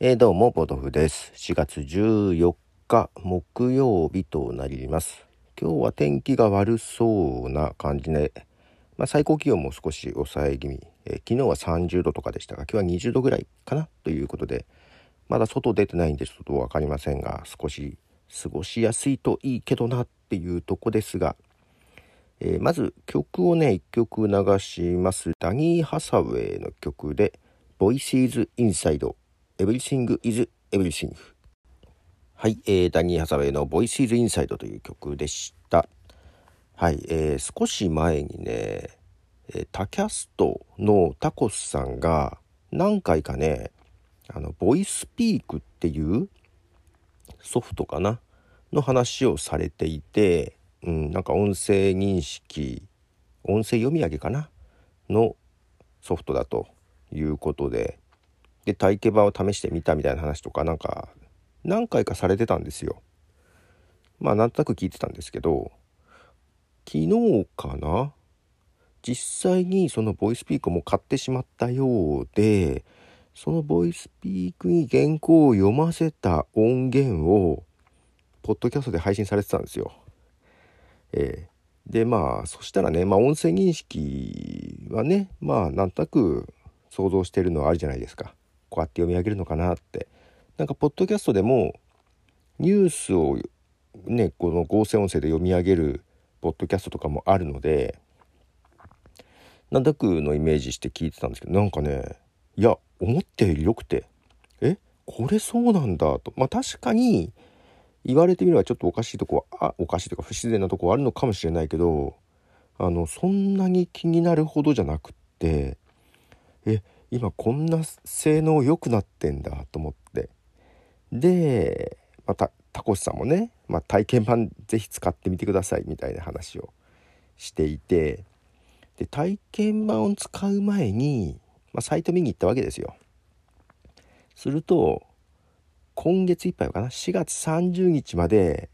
えー、どうも、ポトフです。4月14日木曜日となります。今日は天気が悪そうな感じで、まあ、最高気温も少し抑え気味、えー、昨日は30度とかでしたが、今日は20度ぐらいかなということで、まだ外出てないんでちょっと分かりませんが、少し過ごしやすいといいけどなっていうとこですが、えー、まず曲をね、1曲流します。ダニー・ハサウェイの曲で、Voices Inside Everything is Everything. はい、えー、ダニー・ハサウェイの Voices Inside という曲でした。はい、えー、少し前にね、えー、タキャストのタコスさんが何回かねあの VOICEPEAK っていうソフトかなの話をされていて、うん、なんか音声認識音声読み上げかなのソフトだということでで体験版を試してみたみたいな話とかなんか何回かされてたんですよ。まあなんとなく聞いてたんですけど昨日かな？実際にそのボイスピークも買ってしまったようでそのボイスピークに原稿を読ませた音源をポッドキャストで配信されてたんですよ。えー、でまあそしたらね、まあ、音声認識はねまあなんとなく想像してるのはあるじゃないですか。こうやって読み上げるのかなって。なんかポッドキャストでもニュースをねこの合成音声で読み上げるポッドキャストとかもあるのでなんだくのイメージして聞いてたんですけどなんかねいや思ったより良くてえこれそうなんだと。まあ確かに言われてみればちょっとおかしいとこはあおかしいとか不自然なとこはあるのかもしれないけどあのそんなに気になるほどじゃなくってえ今こんな性能良くなってんだと思って。でまたタコスさんもね、まあ、体験版是非使ってみてくださいみたいな話をしていて。で体験版を使う前に、まあ、サイト見に行ったわけですよ。すると今月いっぱいかな4月30日まで、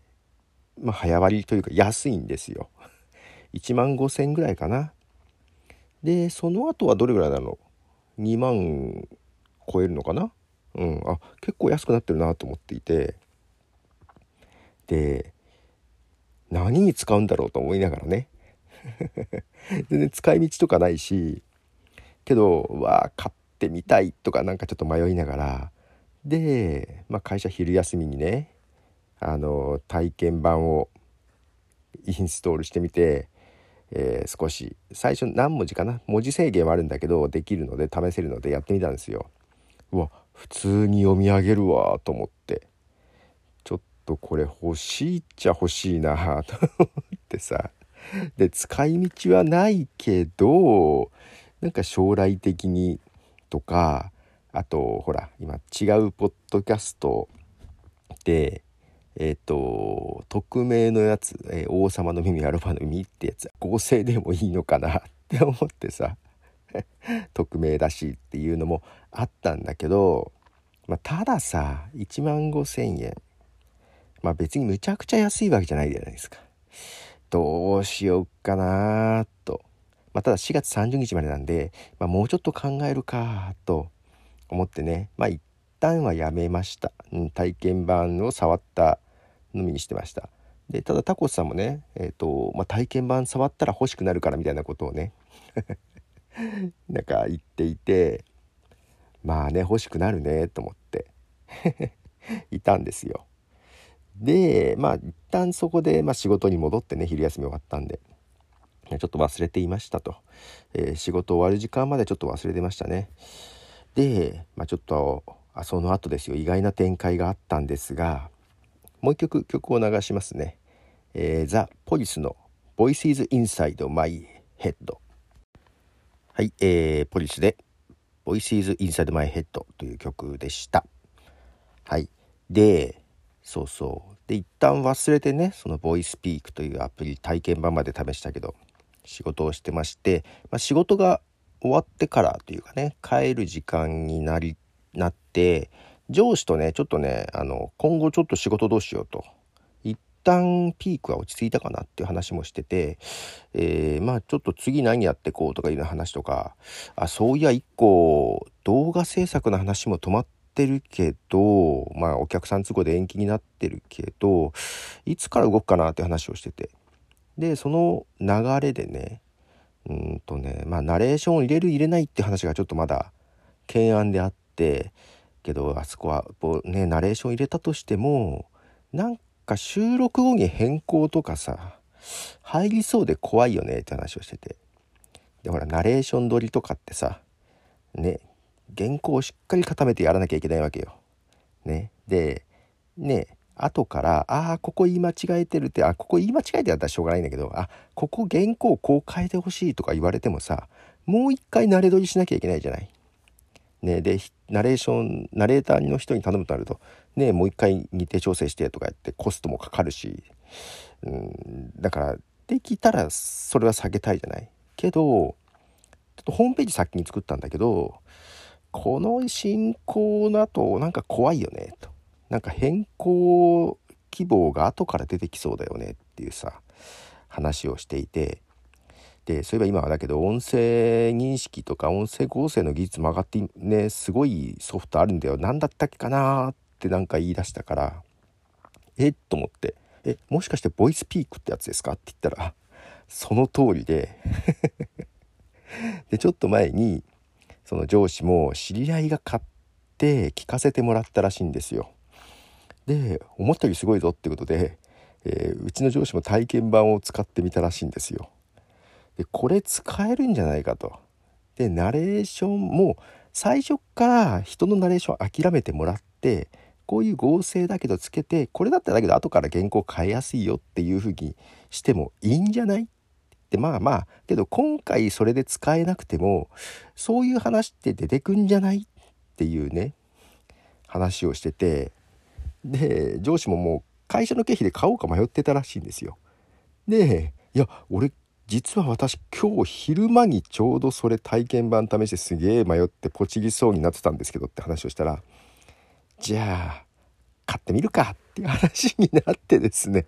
まあ、早割というか安いんですよ。1万5000ぐらいかな。でその後はどれぐらいなの2万超えるのかな？うん。あ結構安くなってるなと思っていて。で何に使うんだろうと思いながらね。全然使い道とかないしけどわあ買ってみたいとかなんかちょっと迷いながら。で、まあ、会社昼休みにねあの体験版をインストールしてみてえー、少し最初何文字かな？文字制限はあるんだけどできるので試せるのでやってみたんですよ。うわ普通に読み上げるわと思って。ちょっとこれ欲しいっちゃ欲しいなと思ってさ。で使い道はないけどなんか将来的にとかあとほら今違うポッドキャストでえっ、ー、と匿名のやつ、えー、王様の耳アルファの耳ってやつ合成でもいいのかなって思ってさ 匿名だしっていうのもあったんだけど、まあ、たださ1万5,000円。まあ別にむちゃくちゃ安いわけじゃないじゃないですか。どうしようかなと、まあ、ただ4月30日までなんで、まあ、もうちょっと考えるかと思ってね。まあ一旦はやめました、うん、体験版を触った飲みにしてました。でただタコスさんもね、えーとまあ、体験版触ったら欲しくなるからみたいなことをね なんか言っていてまあね欲しくなるねと思って いたんですよ。でまあ一旦そこで、まあ、仕事に戻ってね昼休み終わったんでちょっと忘れていましたと、えー、仕事終わる時間までちょっと忘れてましたね。で、まあ、ちょっとあその後ですよ。意外な展開があったんですがもう一曲曲を流しますね。えー、ザ・ポリスの Voices Inside My Head はい、えー、ポリスで Voices Inside My Head という曲でした。はい。で、そうそう。で、一旦忘れてね、その VoicePeak というアプリ体験版まで試したけど、仕事をしてまして、まあ、仕事が終わってからというかね、帰る時間になり、なって、上司とね、ちょっとね、あの、今後ちょっと仕事どうしようと。一旦ピークは落ち着いたかなっていう話もしてて、えー、まあちょっと次何やってこうとかいう話とか、あ、そういや一個動画制作の話も止まっってるけどまあお客さん都合で延期になってるけどいつから動くかなって話をしててでその流れでねうんとねまあナレーションを入れる入れないって話がちょっとまだ懸案であってけどあそこはねナレーション入れたとしてもなんか収録後に変更とかさ入りそうで怖いよねって話をしててでほらナレーション撮りとかってさね原稿をしっかり固めてやらなきゃいけないわけよ。ね、でね後から「ああここ言い間違えてる」ってあここ言い間違えてやったらしょうがないんだけど「あここ原稿こう変えてほしい」とか言われてもさもう一回慣れ撮りしなきゃいけないじゃない。ね、でナレーションナレーターの人に頼むとなると、ね、もう一回日程調整してとかやってコストもかかるし、うん、だからできたらそれは下げたいじゃない。けどちょっとホームページ先に作ったんだけどこの進行だとなんか怖いよねと。なんか変更希望が後から出てきそうだよねっていうさ話をしていて。でそういえば今はだけど音声認識とか音声合成の技術も上がってねすごいソフトあるんだよ何だったっけかなってなんか言い出したからえっと思って「えもしかしてボイスピークってやつですか?」って言ったらその通りででちょっと前にその上司も知り合いが買って聞かせてもらったらしいんですよ。で思ったよりすごいぞってことで、えー、うちの上司も体験版を使ってみたらしいんですよ。でこれ使えるんじゃないかと。でナレーションも最初から人のナレーション諦めてもらってこういう合成だけどつけてこれだったらだけど後から原稿変えやすいよっていう風にしてもいいんじゃないってまあまあけど今回それで使えなくてもそういう話って出てくんじゃないっていうね話をしててで上司ももう会社の経費で買おうか迷ってたらしいんですよ。でいや俺実は私今日昼間にちょうどそれ体験版試してすげえ迷ってポチりそうになってたんですけどって話をしたらじゃあ買ってみるかっていう話になってですね。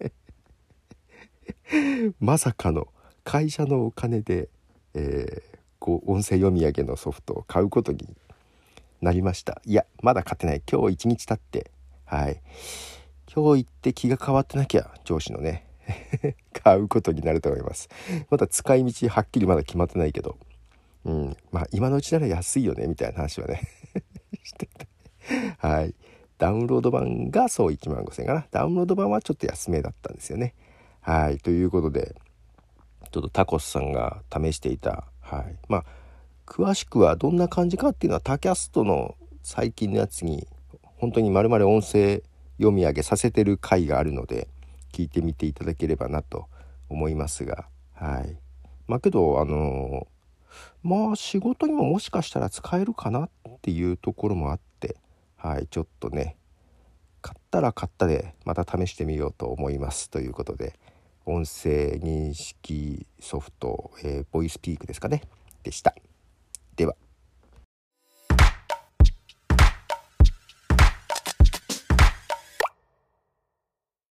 まさかの会社のお金で、えー、こう音声読み上げのソフトを買うことになりました。いやまだ買ってない。今日一日経ってはい。今日行って気が変わってなきゃ上司のね 買うことになると思います。まだ使い道はっきりまだ決まってないけど。うん。まあ今のうちなら安いよねみたいな話はね。してて。はい。ダウンロード版がそう1万5000円かな。ダウンロード版はちょっと安めだったんですよね。はい。ということでちょっとタコスさんが試していた、はい、まあ詳しくはどんな感じかっていうのはタキャストの最近のやつに本当にまるまる音声読み上げさせてる回があるので聞いてみていただければなと思いますが。はい。まあけどあのまあ仕事にももしかしたら使えるかなっていうところもあってはいちょっとね買ったら買ったでまた試してみようと思いますということで音声認識ソフト、えー、ボイスピークですかねでした。では。